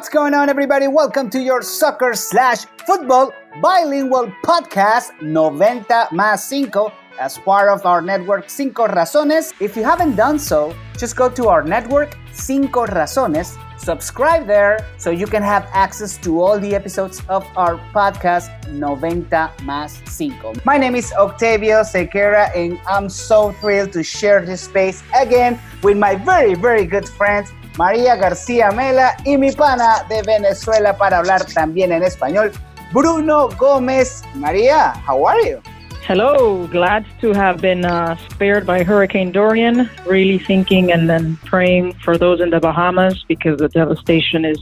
What's going on, everybody? Welcome to your soccer slash football bilingual podcast 90 más 5 as part of our network Cinco Razones. If you haven't done so, just go to our network Cinco Razones, subscribe there so you can have access to all the episodes of our podcast 90 más 5. My name is Octavio Sequeira and I'm so thrilled to share this space again with my very, very good friends María García Mela y mi pana de Venezuela para hablar también en español, Bruno Gómez. María, how are you? Hello, glad to have been uh, spared by Hurricane Dorian. Really thinking and then praying for those in the Bahamas because the devastation is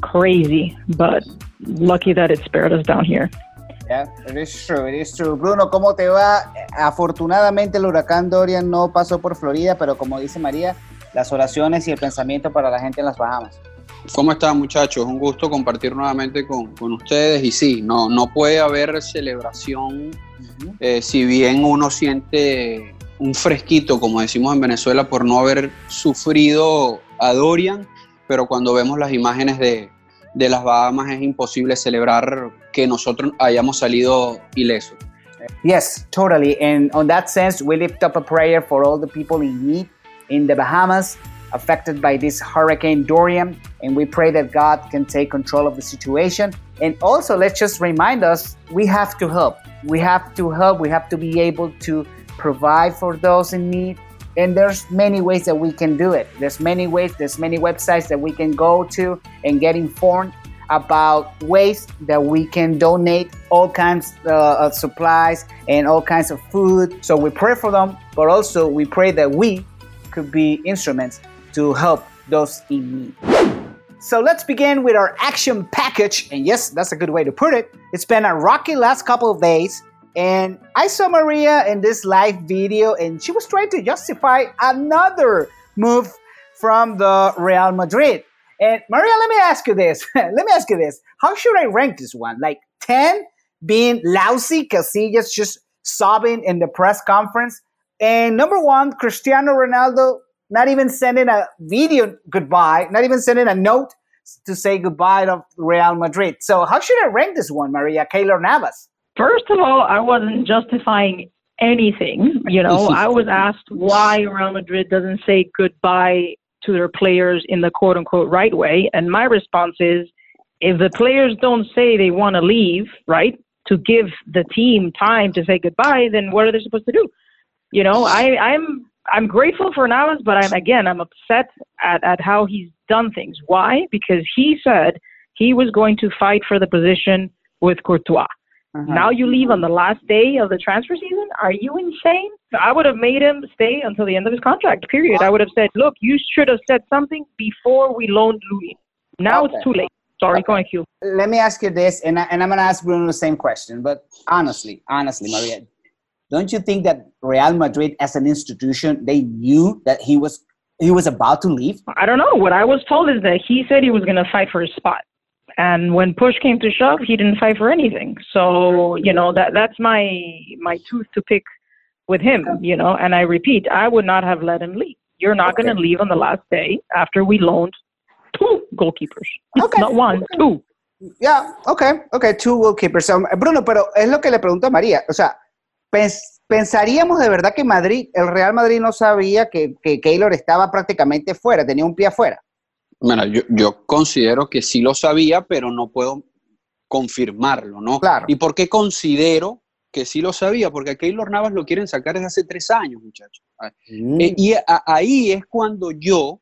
crazy, but lucky that it spared us down here. Yeah, it is true, it is true. Bruno, ¿cómo te va? Afortunadamente el huracán Dorian no pasó por Florida, pero como dice María, las oraciones y el pensamiento para la gente en las Bahamas. ¿Cómo están muchachos? Un gusto compartir nuevamente con, con ustedes y sí, no, no puede haber celebración eh, si bien uno siente un fresquito, como decimos en Venezuela, por no haber sufrido a Dorian, pero cuando vemos las imágenes de, de las Bahamas es imposible celebrar que nosotros hayamos salido ilesos. Yes, totally. And on that sense, we lift up a prayer for all the people in need in the Bahamas affected by this Hurricane Dorian. And we pray that God can take control of the situation. And also, let's just remind us we have to help. We have to help. We have to be able to provide for those in need. And there's many ways that we can do it. There's many ways, there's many websites that we can go to and get informed about ways that we can donate all kinds uh, of supplies and all kinds of food. So we pray for them, but also we pray that we could be instruments to help those in need. So let's begin with our action package. And yes, that's a good way to put it. It's been a rocky last couple of days. And I saw Maria in this live video, and she was trying to justify another move from the Real Madrid. And Maria, let me ask you this. let me ask you this. How should I rank this one? Like 10 being lousy, Casillas just sobbing in the press conference, and number one, Cristiano Ronaldo not even sending a video goodbye, not even sending a note to say goodbye to Real Madrid. So how should I rank this one, Maria Keylor Navas? First of all, I wasn't justifying anything. You know, I was asked why Real Madrid doesn't say goodbye to their players in the quote unquote right way. And my response is if the players don't say they want to leave, right, to give the team time to say goodbye, then what are they supposed to do? You know, I, I'm I'm grateful for Navas, but I'm again I'm upset at, at how he's done things. Why? Because he said he was going to fight for the position with Courtois. Uh-huh. Now you leave on the last day of the transfer season? Are you insane? I would have made him stay until the end of his contract, period. I would have said, look, you should have said something before we loaned Louis. Now okay. it's too late. Sorry, okay. thank you. Let me ask you this, and, I, and I'm going to ask Bruno the same question, but honestly, honestly, Maria, don't you think that Real Madrid as an institution they knew that he was he was about to leave? I don't know. What I was told is that he said he was going to fight for his spot. And when push came to shove, he didn't fight for anything. So, you know, that that's my my tooth to pick with him, you know, and I repeat, I would not have let him leave. You're not okay. going to leave on the last day after we loaned two goalkeepers. Okay. Not one, two. Yeah, okay, okay, two goalkeepers. Bruno, pero es lo que le pregunto a María. O sea, pensaríamos de verdad que Madrid, el Real Madrid no sabía que, que Keylor estaba prácticamente fuera, tenía un pie afuera. Bueno, yo, considero que sí lo sabía, pero no puedo confirmarlo, ¿no? Claro. ¿Y por qué considero que sí lo sabía? Porque a Keylor Navas lo quieren sacar desde hace tres años, muchachos. Mm. Eh, y ahí es cuando yo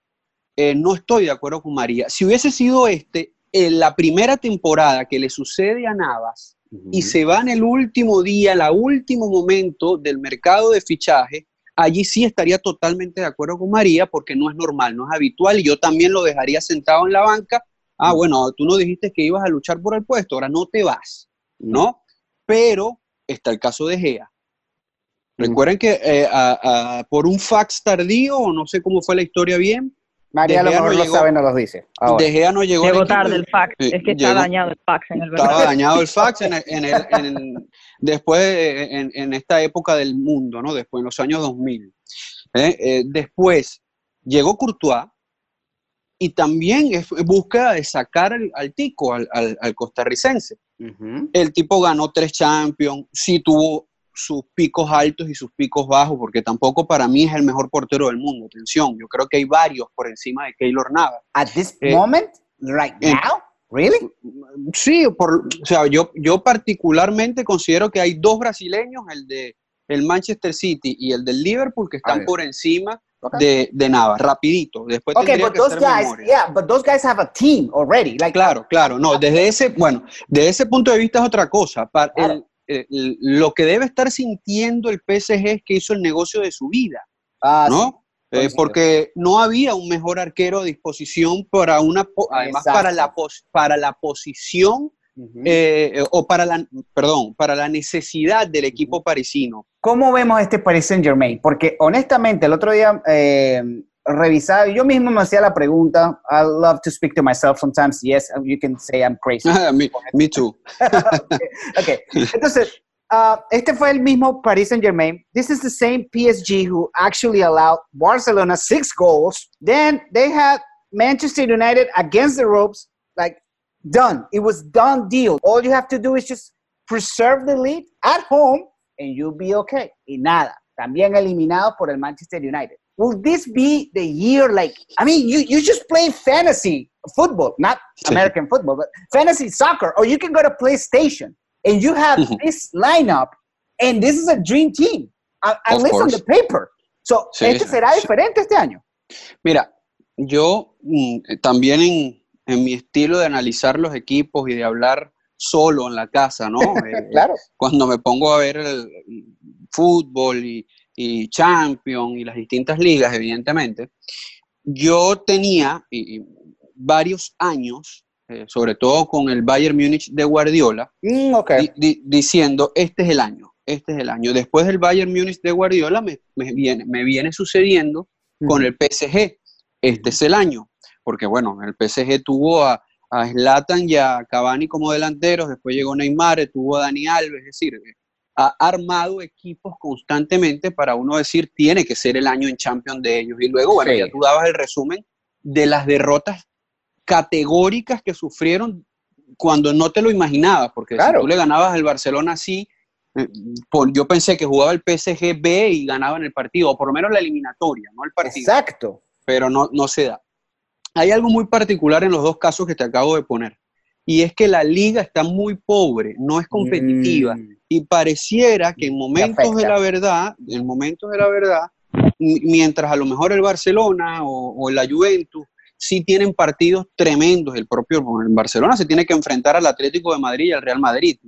eh, no estoy de acuerdo con María. Si hubiese sido este, en la primera temporada que le sucede a Navas, y se va en el último día, el último momento del mercado de fichaje, allí sí estaría totalmente de acuerdo con María porque no es normal, no es habitual y yo también lo dejaría sentado en la banca. Ah, bueno, tú no dijiste que ibas a luchar por el puesto, ahora no te vas, ¿no? Pero está el caso de Gea. Recuerden que eh, por un fax tardío, o no sé cómo fue la historia bien, María a lo mejor no lo sabe, no los dice. De Gea no llegó. Llegó tarde el fax. es que está dañado el fax en el Estaba dañado el fax en, el, después en, esta época del mundo, ¿no? Después, en los años 2000. ¿eh? Eh, después llegó Courtois y también es búsqueda de sacar al, tico, al, costarricense. El tipo ganó tres Champions, sí tuvo sus picos altos y sus picos bajos, porque tampoco para mí es el mejor portero del mundo. Atención, yo creo que hay varios por encima de Keylor Navas. At this eh, moment, right now, really? Sí, por, o sea, yo, yo particularmente considero que hay dos brasileños, el de el Manchester City y el del Liverpool, que están por encima de, de Navas, rapidito. Después okay, but those guys, yeah, but those guys have a team already. Like, claro, claro, no, desde ese, bueno, desde ese punto de vista es otra cosa. Para lo que debe estar sintiendo el PSG es que hizo el negocio de su vida, ah, ¿no? Eh, porque no había un mejor arquero a disposición para una, además para la, para la posición eh, o para la, perdón, para la necesidad del equipo parisino. ¿Cómo vemos este Paris Saint Germain? Porque honestamente el otro día eh, revisaba, yo mismo me hacía la pregunta, I love to speak to myself sometimes, yes, you can say I'm crazy. me, too. okay. entonces, uh, este fue el mismo Paris Saint Germain. This is the same PSG who actually allowed Barcelona six goals. Then they had Manchester United against the ropes, like done. It was done deal. All you have to do is just preserve the lead at home and you'll be okay. Y nada, también eliminado por el Manchester United. Will this be the year like, I mean, you, you just play fantasy football, not American football, but fantasy soccer, or you can go to PlayStation and you have this lineup and this is a dream team, at least on the paper. So, ¿este será diferente este año? Mira, yo mm, también en, en mi estilo de analizar los equipos y de hablar solo en la casa, ¿no? Eh, claro. Cuando me pongo a ver el, fútbol y, y Champions y las distintas ligas, evidentemente, yo tenía varios años, eh, sobre todo con el Bayern Múnich de Guardiola, mm, diciendo, este es el año, este es el año. Después del Bayern Múnich de Guardiola me, viene, me viene sucediendo con el PSG, este es el año porque bueno, el PSG tuvo a, a Zlatan y a Cavani como delanteros, después llegó Neymar, tuvo a Dani Alves, es decir, ha armado equipos constantemente para uno decir, tiene que ser el año en Champions de ellos. Y luego, bueno, ya tú dabas el resumen de las derrotas categóricas que sufrieron cuando no te lo imaginabas, porque si tú le ganabas al Barcelona así, eh, yo pensé que jugaba el PSG B y ganaba en el partido, o por lo menos la eliminatoria, no el partido. Exacto. Pero no, no se da. Hay algo muy particular en los dos casos que te acabo de poner, y es que la liga está muy pobre, no es competitiva, mm. y pareciera que en momentos de la verdad, en momentos de la verdad, mientras a lo mejor el Barcelona o, la Juventus sí tienen partidos tremendos, el propio el Barcelona se tiene que enfrentar al Atlético de Madrid y al Real Madrid.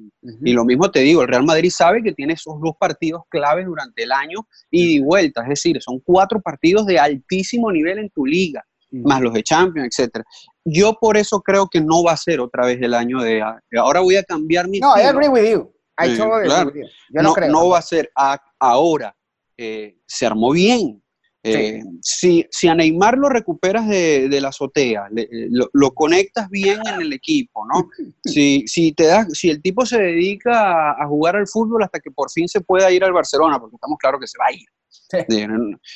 Y lo mismo te digo, el Real Madrid sabe que tiene esos dos partidos claves durante el año y de vuelta, es decir, son cuatro partidos de altísimo nivel en tu liga más los de Champions, etcétera. Yo por eso creo que no va a ser otra vez el año de ahora voy a cambiar mi No, I agree with you. I totally agree with you. Yo no, creo. No va a ser ahora. Eh, se armó bien. Eh, si, si, a Neymar lo recuperas de, de la azotea, eh, lo, conectas bien en el equipo, ¿no? Si, si, te das, si el tipo se dedica a, a, jugar al fútbol hasta que por fin se pueda ir al Barcelona, porque estamos claros que se va a ir.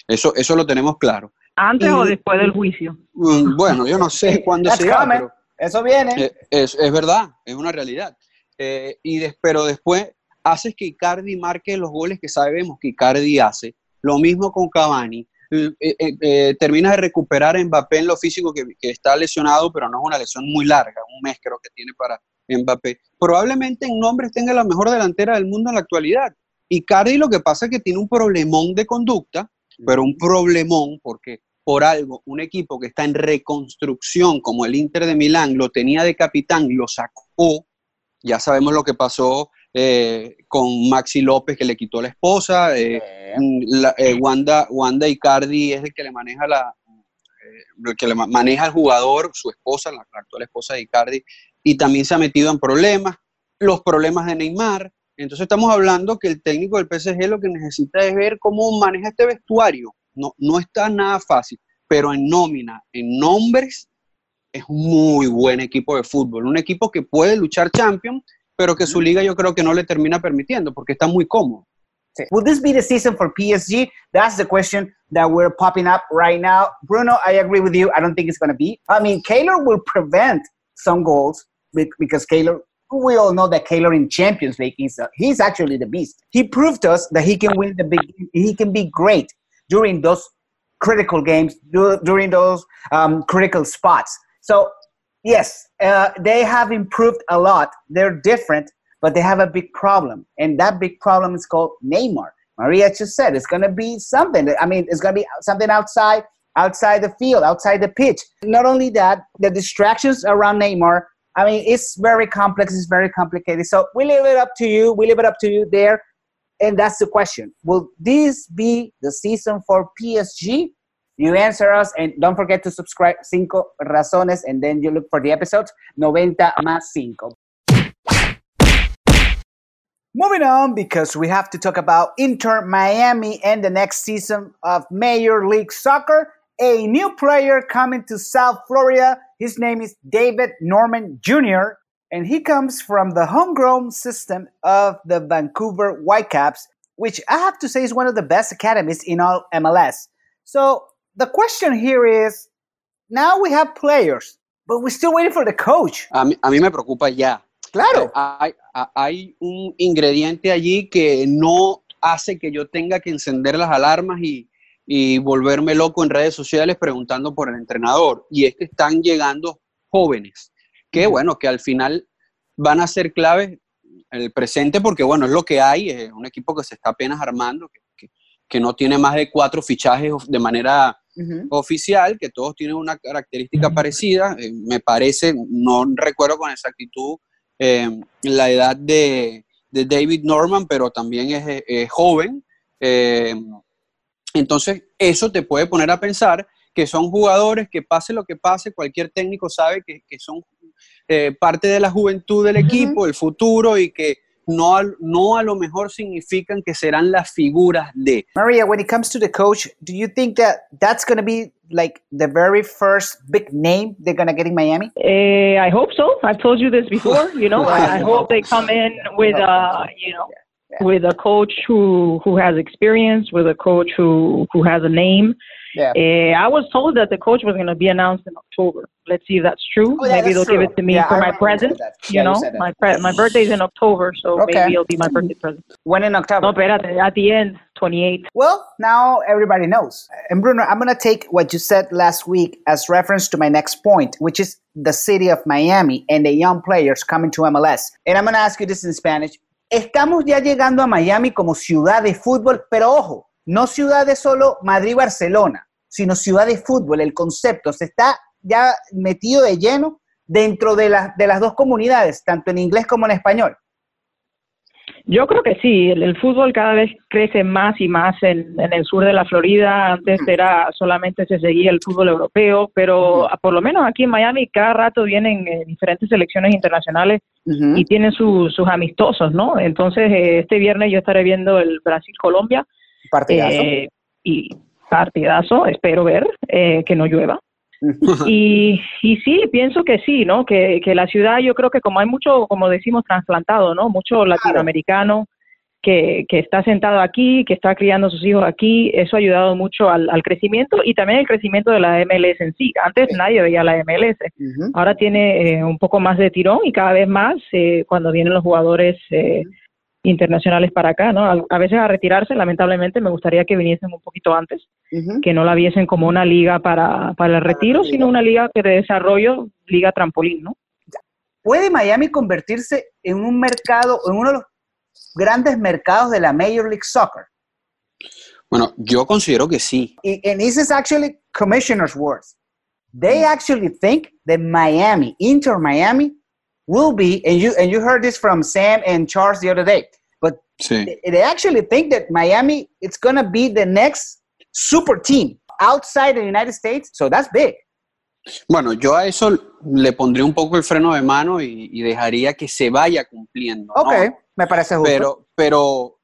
Eso, eso lo tenemos claro. ¿Antes o después del juicio? Mm, bueno, yo no sé cuándo se pero Eso viene. Eh, es, es, verdad, es una realidad. Eh, y pero después haces que Icardi marque los goles que sabemos que Icardi hace. Lo mismo con Cavani. Eh, terminas de recuperar a Mbappé en lo físico que, que, está lesionado, pero no es una lesión muy larga, un mes creo que tiene para Mbappé. Probablemente en nombres tenga la mejor delantera del mundo en la actualidad. Icardi lo que pasa es que tiene un problemón de conducta, pero un problemón porque por algo un equipo que está en reconstrucción como el Inter de Milán lo tenía de capitán, lo sacó, ya sabemos lo que pasó eh, con Maxi López que le quitó la esposa, eh, eh, Wanda, Wanda Icardi es el que le maneja la que le maneja al jugador, su esposa, la, actual esposa de Icardi, y también se ha metido en problemas, los problemas de Neymar, entonces estamos hablando que el técnico del PSG lo que necesita es ver cómo maneja este vestuario, no, no está nada fácil, pero en nómina, en nombres, es un muy buen equipo de fútbol. Un equipo que puede luchar Champions, pero que su liga yo creo que no le termina permitiendo porque está muy cómodo. Will this be the season for PSG? That's the question that we're popping up right now. Bruno, I agree with you. I don't think it's going to be. I mean, Kaylor will prevent some goals because Kaylor, we all know that Kaylor in Champions League, he's, a, he's actually the beast. He proved to us that he can win the big, he can be great during those critical games, during those um, critical spots. So, yes, uh, they have improved a lot. They're different, but they have a big problem. And that big problem is called Neymar. Maria just said it's going to be something. I mean, it's going to be something outside outside the field, outside the pitch. Not only that, the distractions around Neymar. I mean, it's very complex. It's very complicated. So we leave it up to you. We leave it up to you there. And that's the question. Will this be the season for PSG? You answer us and don't forget to subscribe Cinco Razones and then you look for the episodes 90 más 5. Moving on, because we have to talk about Inter Miami and the next season of Major League Soccer. A new player coming to South Florida. His name is David Norman Jr., and he comes from the homegrown system of the Vancouver Whitecaps, which I have to say is one of the best academies in all MLS. So the question here is now we have players, but we're still waiting for the coach. A mí, a mí me preocupa ya. Claro. Eh, hay, hay, un ingrediente allí que no hace que yo tenga que encender las alarmas y, y, volverme loco en redes sociales preguntando por el entrenador. Y es que están llegando jóvenes, que bueno, que al final van a ser claves en el presente porque bueno, es lo que hay, es un equipo que se está apenas armando, que, que, que no tiene más de cuatro fichajes de manera oficial, que todos tienen una característica parecida. Eh, me parece, no recuerdo con exactitud eh, la edad de, David Norman, pero también es, joven. Eh, entonces, eso te puede poner a pensar que son jugadores que pase lo que pase, cualquier técnico sabe que, son eh, parte de la juventud del equipo, el futuro y que no, no a lo mejor significan que serán las figuras de. Maria, when it comes to the coach, do you think that that's going to be like the very first big name they're going to get in Miami? Uh, I hope so. I've told you this before. You know, I, I hope they come in with uh, you know, yeah. Yeah. with a coach who who has experience, with a coach who who has a name. Yeah. Uh, I was told that the coach was going to be announced in October. Let's see if that's true. Oh, yeah, maybe they'll true. give it to me yeah, for I my present. You know, my pre- my birthday's in October, so okay. maybe it'll be my birthday present. When in October? No, but at the end, 28. Well, now everybody knows. And Bruno, I'm going to take what you said last week as reference to my next point, which is the city of Miami and the young players coming to MLS. And I'm going to ask you this in Spanish. Estamos ya llegando a Miami como ciudad de fútbol, pero ojo, no ciudad de solo Madrid-Barcelona, sino ciudad de fútbol. El concepto se está ya metido de lleno dentro de, de las dos comunidades, tanto en inglés como en español. Yo creo que sí, el, fútbol cada vez crece más y más en, el sur de la Florida. Antes era solamente se seguía el fútbol europeo, pero por lo menos aquí en Miami cada rato vienen eh, diferentes selecciones internacionales y tienen sus amistosos, ¿no? Entonces eh, este viernes yo estaré viendo el Brasil-Colombia Partidazo. Eh, y partidazo, espero ver eh, que no llueva. y, y sí, pienso que sí, ¿no? Que, que la ciudad, yo creo que como hay mucho, como decimos, trasplantado, ¿no? Mucho latinoamericano que, que está sentado aquí, que está criando a sus hijos aquí, eso ha ayudado mucho al, al crecimiento y también el crecimiento de la MLS en sí. Antes nadie veía la MLS, ahora tiene eh, un poco más de tirón y cada vez más cuando vienen los jugadores internacionales para acá, ¿no? A, veces a retirarse, lamentablemente, me gustaría que viniesen un poquito antes, que no la viesen como una liga para, para el retiro, sino una liga de desarrollo, liga trampolín, ¿no? ¿Puede Miami convertirse en un mercado, en uno de los grandes mercados de la Major League Soccer? Bueno, yo considero que sí. And this is actually commissioner's words. They actually think that Miami, Inter Miami, will be, and you and you heard this from Sam and Charles the other day, but sí. they, actually think that Miami it's gonna be the next super team outside the United States, so that's big. Bueno, yo a eso le pondría un poco el freno de mano y, y dejaría que se vaya cumpliendo. Ok, ¿no? me parece justo. Pero, pero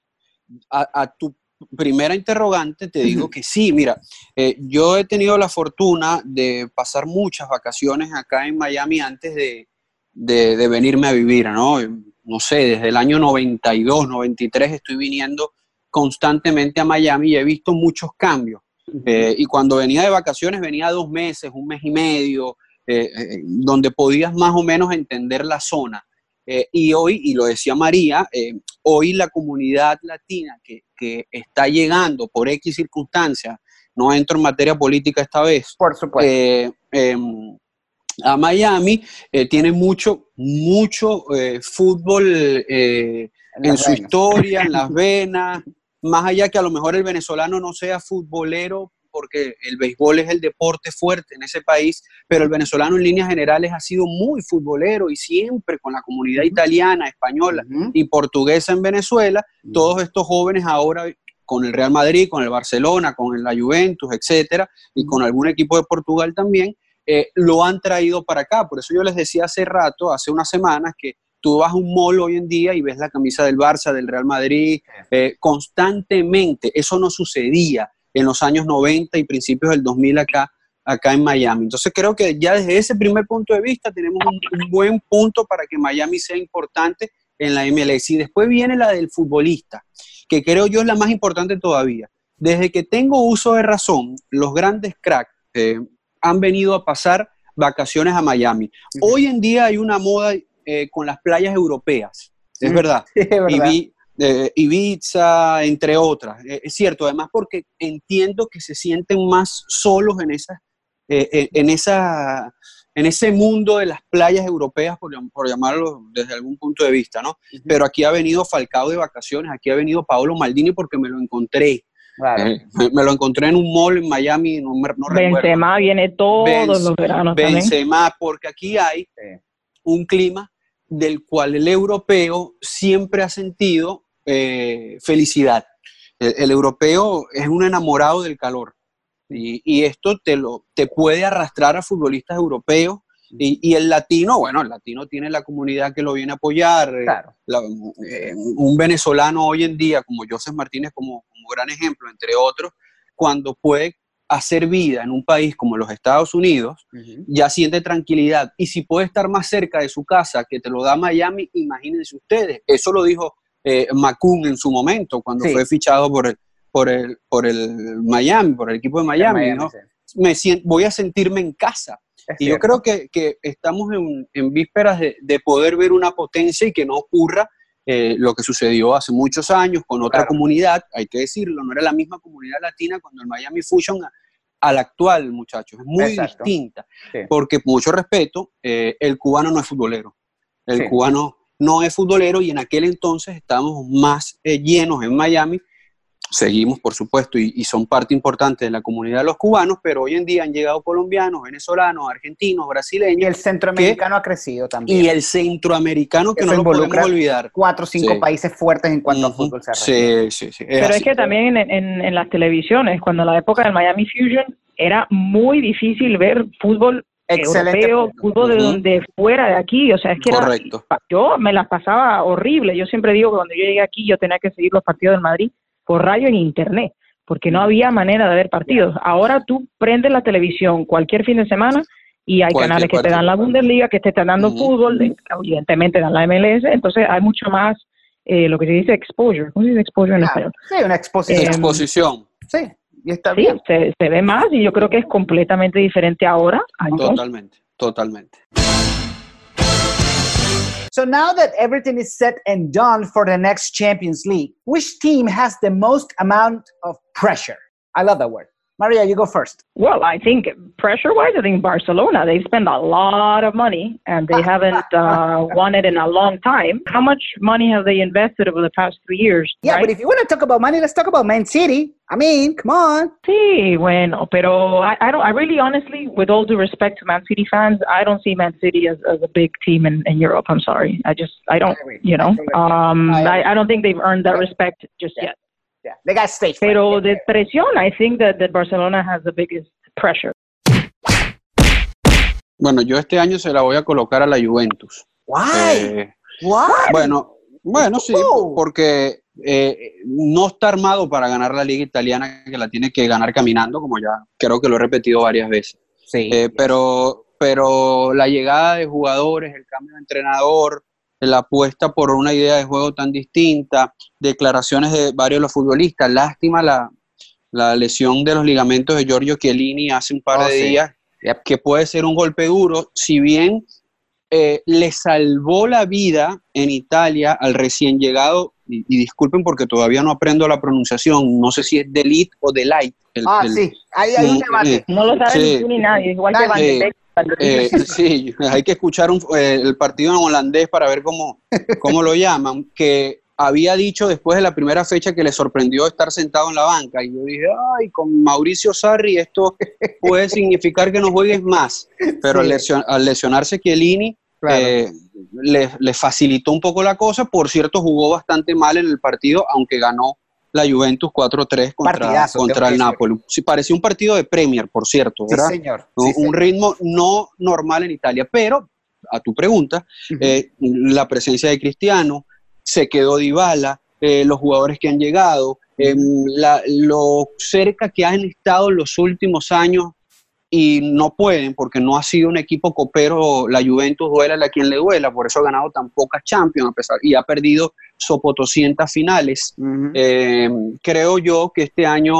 a, a tu primera interrogante te digo que sí, mira, eh, yo he tenido la fortuna de pasar muchas vacaciones acá en Miami antes de, de, venirme a vivir, ¿no? No sé, desde el año 92, 93 estoy viniendo constantemente a Miami y he visto muchos cambios. Eh, y cuando venía de vacaciones venía dos meses, un mes y medio, eh, eh, donde podías más o menos entender la zona. y hoy, y lo decía María, hoy la comunidad latina que, que, está llegando por X circunstancias, no entro en materia política esta vez, por supuesto. Em, a Miami, tiene mucho, mucho fútbol en su historia, en las venas, más allá que a lo mejor el venezolano no sea futbolero, porque el béisbol es el deporte fuerte en ese país, pero el venezolano en líneas generales ha sido muy futbolero y siempre con la comunidad italiana, española y portuguesa en Venezuela, todos estos jóvenes ahora con el Real Madrid, con el Barcelona, con la Juventus, etcétera, y con algún equipo de Portugal también, eh, lo han traído para acá. Por eso yo les decía hace rato, hace unas semanas, que tú vas a un mall hoy en día y ves la camisa del Barça, del Real Madrid, eh, constantemente. Eso no sucedía en los años 90 y principios del 2000 acá, acá en Miami. Entonces creo que ya desde ese primer punto de vista tenemos un, buen punto para que Miami sea importante en la MLS. Y después viene la del futbolista, que creo yo es la más importante todavía. Desde que tengo uso de razón, los grandes cracks eh, han venido a pasar vacaciones a Miami. Hoy en día hay una moda eh, con las playas europeas, es verdad. Eh, Ibiza, entre otras. Eh, es cierto, además porque entiendo que se sienten más solos en, esa, en, esa, en ese mundo de las playas europeas, por, llamarlo desde algún punto de vista, ¿no? Pero aquí ha venido Falcao de vacaciones, aquí ha venido Paolo Maldini porque me lo encontré. Me, lo encontré en un mall en Miami, no, no Benzema viene todos los veranos Benzema, porque aquí hay un clima del cual el europeo siempre ha sentido eh, felicidad. El, europeo es un enamorado del calor. Y, esto te, lo, te puede arrastrar a futbolistas europeos y, el latino, bueno, el latino tiene la comunidad que lo viene a apoyar. Eh, eh, un venezolano hoy en día, como Joseph Martínez, como, como gran ejemplo, entre otros, cuando puede hacer vida en un país como los Estados Unidos, ya siente tranquilidad. Y si puede estar más cerca de su casa, que te lo da Miami, imagínense ustedes. Eso lo dijo eh, en su momento, cuando fue fichado por el, por, el, por el Miami, por el equipo de Miami. ¿no? Me voy a sentirme en casa. Y yo creo que, que estamos en, en vísperas de, de, poder ver una potencia y que no ocurra eh, lo que sucedió hace muchos años con otra comunidad, hay que decirlo, no era la misma comunidad latina cuando el Miami Fusion a, la actual, muchachos, es muy distinta, porque mucho respeto, eh, el cubano no es futbolero, el cubano no es futbolero y en aquel entonces estábamos más eh, llenos en Miami seguimos, por supuesto, y, son parte importante de la comunidad de los cubanos, pero hoy en día han llegado colombianos, venezolanos, argentinos, brasileños. Y el centroamericano ha crecido también. Y el centroamericano que, no lo podemos olvidar. Cuatro o cinco países fuertes en cuanto a fútbol se Sí, sí, sí. pero es que también en, las televisiones, cuando en la época del Miami Fusion, era muy difícil ver fútbol europeo, fútbol de donde fuera de aquí, o sea, es que Correcto. yo me las pasaba horrible, yo siempre digo que cuando yo llegué aquí yo tenía que seguir los partidos del Madrid por radio en internet, porque no había manera de ver partidos. Ahora tú prendes la televisión cualquier fin de semana y hay canales que te dan la Bundesliga, que te están dando fútbol, evidentemente dan la MLS, entonces hay mucho más eh, lo que se dice exposure. ¿Cómo se dice exposure en español? Sí, una exposición. exposición. Sí, y está bien. Se, se, ve más y yo creo que es completamente diferente ahora. Totalmente, totalmente. So now that everything is set and done for the next Champions League, which team has the most amount of pressure? I love that word. Maria, you go first. Well, I think pressure wise, I think Barcelona, they spend a lot of money and they haven't uh, won it in a long time. How much money have they invested over the past three years? Yeah, right? but if you want to talk about money, let's talk about Man City. I mean, come on. Sí, bueno, pero I, I don't, I really honestly, with all due respect to Man City fans, I don't see Man City as, as a big team in, in Europe. I'm sorry. I just, I don't, you know, um, I, I don't think they've earned that respect just yet. Yeah, they got stage. Pero de presión, I think that, that Barcelona has the biggest pressure. Bueno, yo este año se la voy a colocar a la Juventus. Why? Eh, Why? Bueno, bueno, sí, porque eh, no está armado para ganar la liga italiana, que la tiene que ganar caminando, como ya creo que lo he repetido varias veces. Sí. Eh, pero, pero la llegada de jugadores, el cambio de entrenador, la apuesta por una idea de juego tan distinta, declaraciones de varios de los futbolistas. Lástima la, lesión de los ligamentos de Giorgio Chiellini hace un par oh, de días, que puede ser un golpe duro, si bien eh, le salvó la vida en Italia al recién llegado, y, disculpen porque todavía no aprendo la pronunciación, no sé si es Delit o Delight. ah, sí, ahí hay un debate. Eh, no lo sabe ni nadie, igual que Van de eh, sí, hay que escuchar el partido en holandés para ver cómo, cómo lo llaman, que había dicho después de la primera fecha que le sorprendió estar sentado en la banca. Y yo dije, ay, con Mauricio Sarri esto puede significar que no juegues más. Pero al, lesionarse Chiellini, eh, le, facilitó un poco la cosa. Por cierto, jugó bastante mal en el partido, aunque ganó la Juventus 4-3 contra, contra el Napoli. Sí, parecía un partido de Premier, por cierto, ¿verdad? señor. un ritmo no normal en Italia. Pero, a tu pregunta, eh, la presencia de Cristiano, se quedó Dybala, eh, los jugadores que han llegado, em, lo cerca que han estado en los últimos años y no pueden porque no ha sido un equipo copero, la Juventus duela a quien le duela, por eso ha ganado tan pocas Champions a pesar, y ha perdido sopotoscientas finales. Em, creo yo que este año,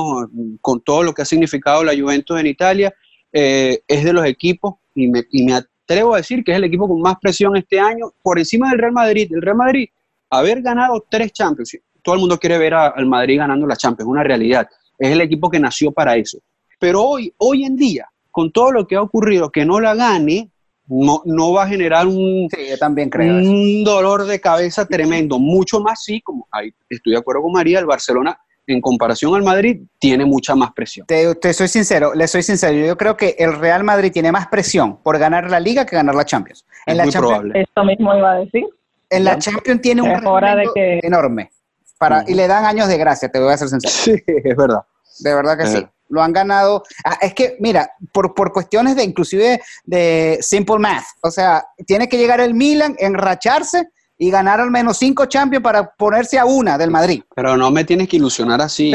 con todo lo que ha significado la Juventus en Italia, eh, es de los equipos, y me, y me atrevo a decir que es el equipo con más presión este año, por encima del Real Madrid. El Real Madrid haber ganado tres Champions, todo el mundo quiere ver al Madrid ganando la Champions, es una realidad. Es el equipo que nació para eso. Pero hoy, hoy en día, con todo lo que ha ocurrido, que no la gane, no, no va a generar un, también creo un dolor de cabeza tremendo. Mucho más sí, como ahí estoy de acuerdo con María, el Barcelona en comparación al Madrid, tiene mucha más presión. Te, soy sincero, le soy sincero. Yo creo que el Real Madrid tiene más presión por ganar la Liga que ganar la Champions. En la muy probable. Esto mismo iba a decir en la Champions tiene un de enorme. Para, Y le dan años de gracia, te voy a ser sincero. Sí, es verdad. De verdad que sí. Lo han ganado. Ah, es que, mira, por, por cuestiones de inclusive de simple math. O sea, tiene que llegar el Milan, enracharse y ganar al menos cinco Champions para ponerse a una del Madrid. Pero no me tienes que ilusionar así,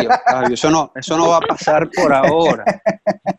Eso no, eso no va a pasar por ahora.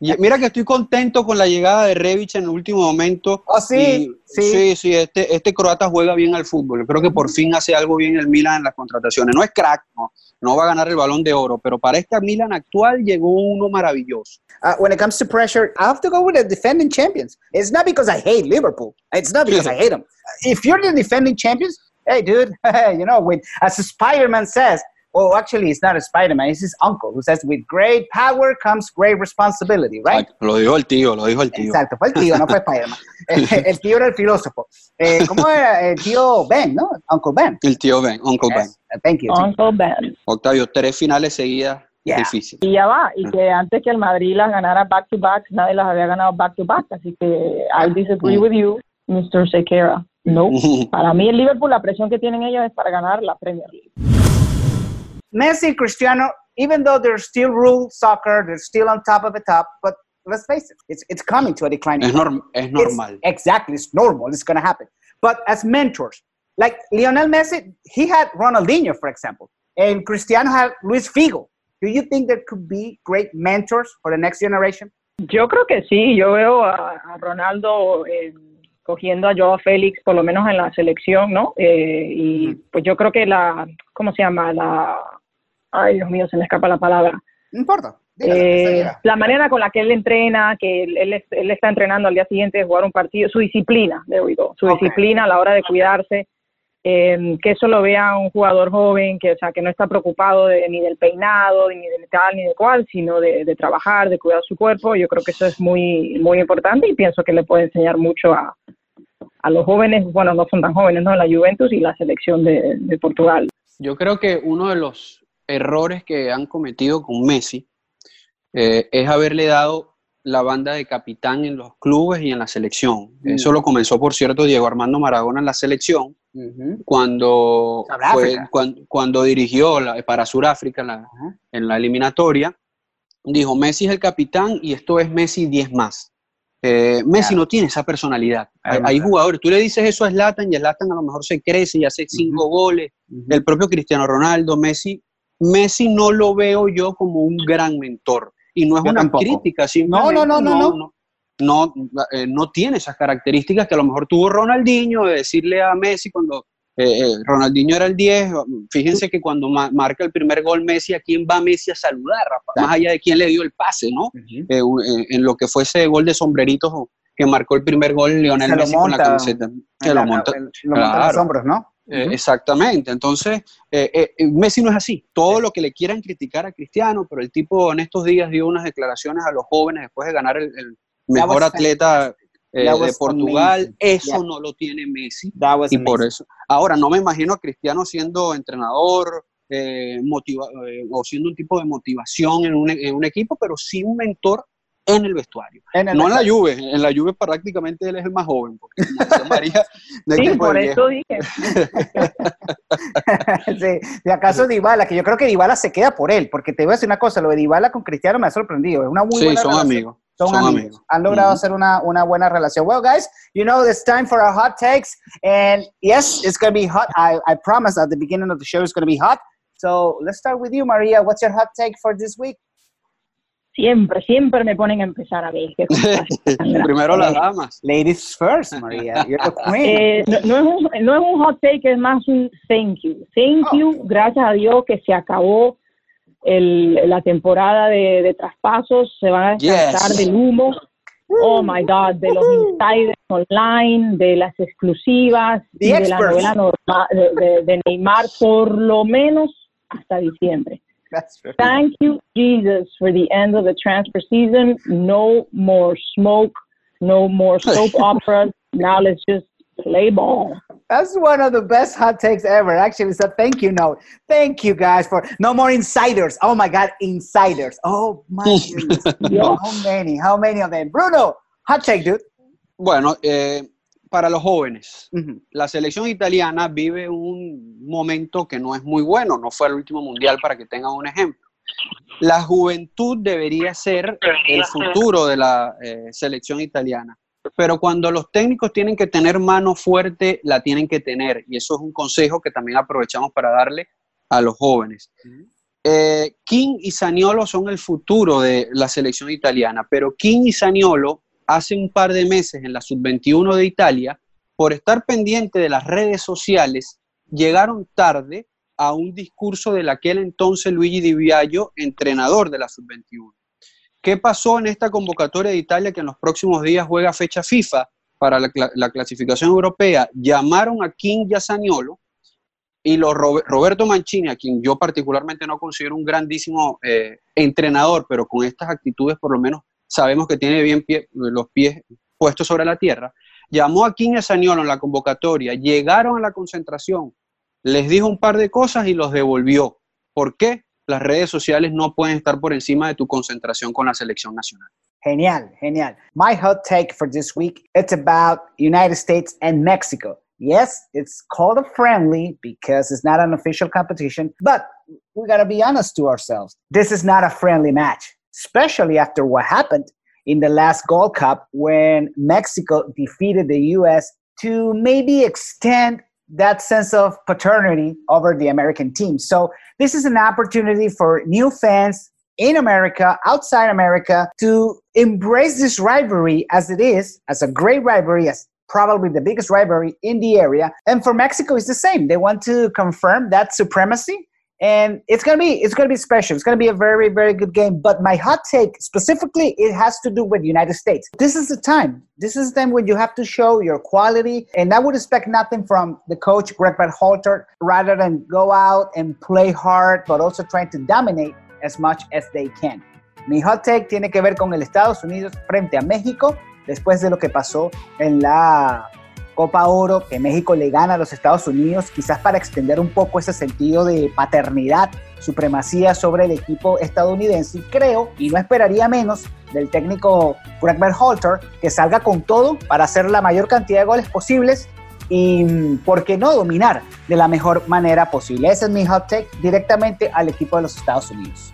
Y mira que estoy contento con la llegada de Revich en el último momento. Oh, sí, sí. Sí, este, este croata juega bien al fútbol. Yo creo que por fin hace algo bien el Milan en las contrataciones. No es crack, no, no va a ganar el balón de oro, pero para este Milan actual llegó uno maravilloso. Uh, when it comes to pressure, I have to go with the defending champions. It's not because I hate Liverpool. It's not because I hate them. If you're the defending champions, hey, dude, you know, when as Spider-Man says, well, actually, it's not a Spider-Man, it's his uncle who says, with great power comes great responsibility, right? Lo dijo el tío, lo dijo el tío. Exacto, fue el tío, no fue Spider-Man. el, tío era el filósofo. Eh, ¿Cómo era? El tío Ben, ¿no? Uncle Ben. El tío Ben, Uncle yes. Ben. Thank you. Uncle Ben. Octavio, tres finales seguidas Difícil. Y ya va, y que antes que el Madrid las ganara back to back, nadie las había ganado back to back, así que I disagree with you, Mr. Sequeira. No, para mí el Liverpool la presión que tienen ellos es para ganar la Premier League. Messi y Cristiano, even though they're still rule soccer, they're still on top of the top, but let's face it, it's, it's coming to a decline. Es, norm es normal. It's, exactly, it's normal. It's going to happen. But as mentors, like Lionel Messi, he had Ronaldinho, for example, and Cristiano had Luis Figo. Do you think there could be great mentors for the next generation? Yo creo que sí. Yo veo a, Ronaldo eh, cogiendo a Joao Félix, por lo menos en la selección, ¿no? Eh, y pues yo creo que la, ¿cómo se llama? La, ay Dios mío, se me escapa la palabra. No importa. Eh, la manera con la que él entrena, que él, él, está entrenando al día siguiente de jugar un partido, su disciplina, de oído, su disciplina a la hora de cuidarse, eh, que eso lo vea un jugador joven, que, o sea, que no está preocupado ni del peinado, ni del tal, ni de cual, sino de, trabajar, de cuidar su cuerpo. Yo creo que eso es muy, muy importante y pienso que le puede enseñar mucho a, a los jóvenes, bueno, no son tan jóvenes, ¿no? La Juventus y la selección de, de Portugal. Yo creo que uno de los errores que han cometido con Messi eh, es haberle dado la banda de capitán en los clubes y en la selección. Mm. Eso lo comenzó, por cierto, Diego Armando Maradona en la selección, cuando, cuando, dirigió para Sudáfrica en la eliminatoria. Dijo, Messi es el capitán y esto es Messi 10 más. Eh, Messi no tiene esa personalidad. Hay, jugadores, tú le dices eso a Zlatan y Zlatan a lo mejor se crece y hace cinco goles. El propio Cristiano Ronaldo, Messi, Messi no lo veo yo como un gran mentor. Y no es una crítica, no, no, no, no, no, no, no, eh, no, tiene esas características que a lo mejor tuvo Ronaldinho de decirle a Messi cuando Ronaldinho era el 10, fíjense que cuando marca el primer gol Messi, ¿a quién va Messi a saludar? Más allá de quién le dio el pase, ¿no? en lo que fue ese gol de sombreritos que marcó el primer gol Lionel Messi con la camiseta. Se lo monta, lo monta los hombros, ¿no? Eh, exactamente, entonces eh, eh, Messi no es así. Todo lo que le quieran criticar a Cristiano, pero el tipo en estos días dio unas declaraciones a los jóvenes después de ganar el, mejor atleta de Portugal. Eso no lo tiene Messi. Y por eso. Ahora, no me imagino a Cristiano siendo entrenador. o siendo un tipo de motivación en un, en un equipo, pero sí un mentor en el vestuario. no en la Juve, en la Juve prácticamente él es el más joven, porque María Sí, por eso dije. sí, de acaso Dybala, que yo creo que Dybala se queda por él, porque te voy a decir una cosa, lo de Dybala con Cristiano me ha sorprendido, es una muy sí, buena son amigos. Son, amigos. Han logrado hacer una, una buena relación. Well, guys, you know, it's time for our hot takes. And yes, it's going to be hot. I, I promise at the beginning of the show it's going to be hot. So let's start with you, Maria. What's your hot take for this week? Siempre, siempre me ponen a empezar a mí. Primero las damas. Ladies first, María. Eh, no, es un, no, es un, hot take, es más un thank you. Thank oh. you, gracias a Dios que se acabó el, la temporada de, de, traspasos, se van a descansar del humo. Oh my God, de los insiders online, de las exclusivas, de la novela normal, de, de Neymar, por lo menos hasta diciembre. Thank you, Jesus, for the end of the transfer season. No more smoke, no more soap operas. Now let's just play ball. That's one of the best hot takes ever. Actually, it's a thank you note. Thank you guys for no more insiders. Oh my God, insiders. Oh my goodness. How many? How many of them? Bruno, hot take, dude. Bueno, eh, para los jóvenes. La selección italiana vive un momento que no es muy bueno, no fue el último mundial para que tengan un ejemplo. La juventud debería ser el futuro de la eh, selección italiana, pero cuando los técnicos tienen que tener mano fuerte, la tienen que tener, y eso es un consejo que también aprovechamos para darle a los jóvenes. Eh, King y Saniolo son el futuro de la selección italiana, pero King y Saniolo hace un par de meses en la sub-21 de Italia, por estar pendiente de las redes sociales, llegaron tarde a un discurso del aquel entonces Luigi Di Biagio, entrenador de la sub-21. ¿Qué pasó en esta convocatoria de Italia que en los próximos días juega fecha FIFA para la, clasificación europea? Llamaron a King Yassaniolo y los Roberto Mancini, a quien yo particularmente no considero un grandísimo eh, entrenador, pero con estas actitudes por lo menos sabemos que tiene bien los pies puestos sobre la tierra, llamó a King Saniolo en la convocatoria, llegaron a la concentración, les dijo un par de cosas y los devolvió. ¿Por qué? Las redes sociales no pueden estar por encima de tu concentración con la selección nacional. Genial, genial. My hot take for this week, it's about United States and Mexico. Yes, it's called a friendly because it's not an official competition, but we got to be honest to ourselves. This is not a friendly match especially after what happened in the last Gold Cup when Mexico defeated the US to maybe extend that sense of paternity over the American team. So, this is an opportunity for new fans in America, outside America, to embrace this rivalry as it is, as a great rivalry, as probably the biggest rivalry in the area. And for Mexico, it's the same. They want to confirm that supremacy and it's gonna be it's gonna be special. It's gonna be a very very good game. But my hot take specifically, it has to do with United States. This is the time. This is the time when you have to show your quality, and I would expect nothing from the coach Greg Halter rather than go out and play hard, but also trying to dominate as much as they can. Mi hot take tiene que ver con el Estados Unidos frente a México después de lo que pasó en la Copa Oro que México le gana a los Estados Unidos, quizás para extender un poco ese sentido de paternidad, supremacía sobre el equipo estadounidense. Y creo, y no esperaría menos, del técnico Greg Berhalter, que salga con todo para hacer la mayor cantidad de goles posibles y, ¿por qué no, dominar de la mejor manera posible? Ese es mi hot take directamente al equipo de los Estados Unidos.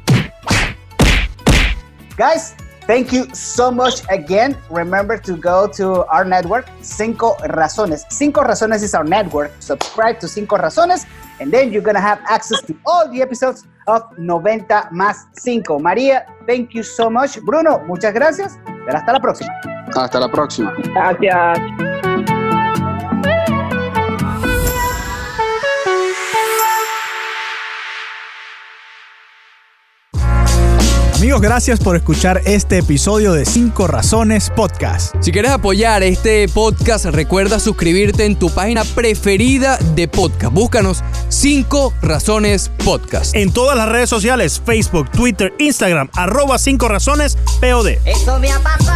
Guys, Thank you so much again. Remember to go to our network, Cinco Razones. Cinco Razones is our network. Subscribe to Cinco Razones, and then you're going to have access to all the episodes of 90 más 5. María, thank you so much. Bruno, muchas gracias. Hasta la próxima. Hasta la próxima. Gracias. Amigos, gracias por escuchar este episodio de 5 Razones Podcast. Si quieres apoyar este podcast, recuerda suscribirte en tu página preferida de podcast. Búscanos 5 Razones Podcast. En todas las redes sociales, Facebook, Twitter, Instagram, arroba 5 Razones POD. Eso me ha pasado.